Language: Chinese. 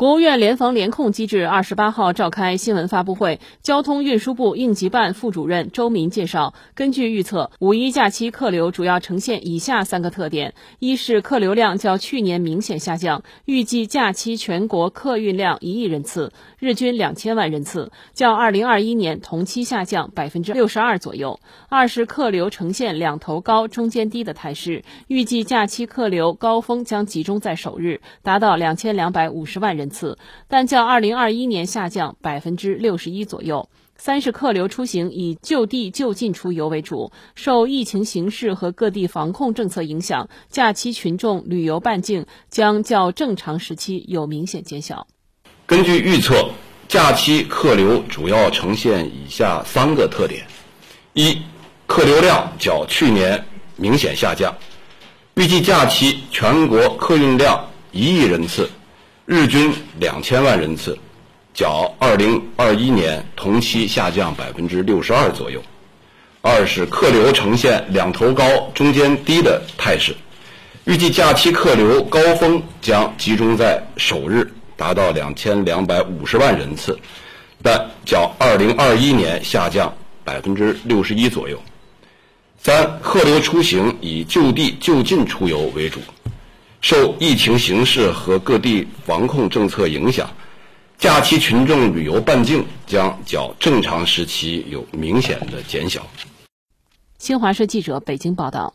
国务院联防联控机制二十八号召开新闻发布会，交通运输部应急办副主任周民介绍，根据预测，五一假期客流主要呈现以下三个特点：一是客流量较去年明显下降，预计假期全国客运量一亿人次，日均两千万人次，较二零二一年同期下降百分之六十二左右；二是客流呈现两头高中间低的态势，预计假期客流高峰将集中在首日，达到两千两百五十万人。次，但较二零二一年下降百分之六十一左右。三是客流出行以就地就近出游为主，受疫情形势和各地防控政策影响，假期群众旅游半径将较正常时期有明显减小。根据预测，假期客流主要呈现以下三个特点：一、客流量较去年明显下降，预计假期全国客运量一亿人次。日均两千万人次，较二零二一年同期下降百分之六十二左右。二是客流呈现两头高中间低的态势，预计假期客流高峰将集中在首日，达到两千两百五十万人次，但较二零二一年下降百分之六十一左右。三，客流出行以就地就近出游为主。受疫情形势和各地防控政策影响，假期群众旅游半径将较正常时期有明显的减小。新华社记者北京报道。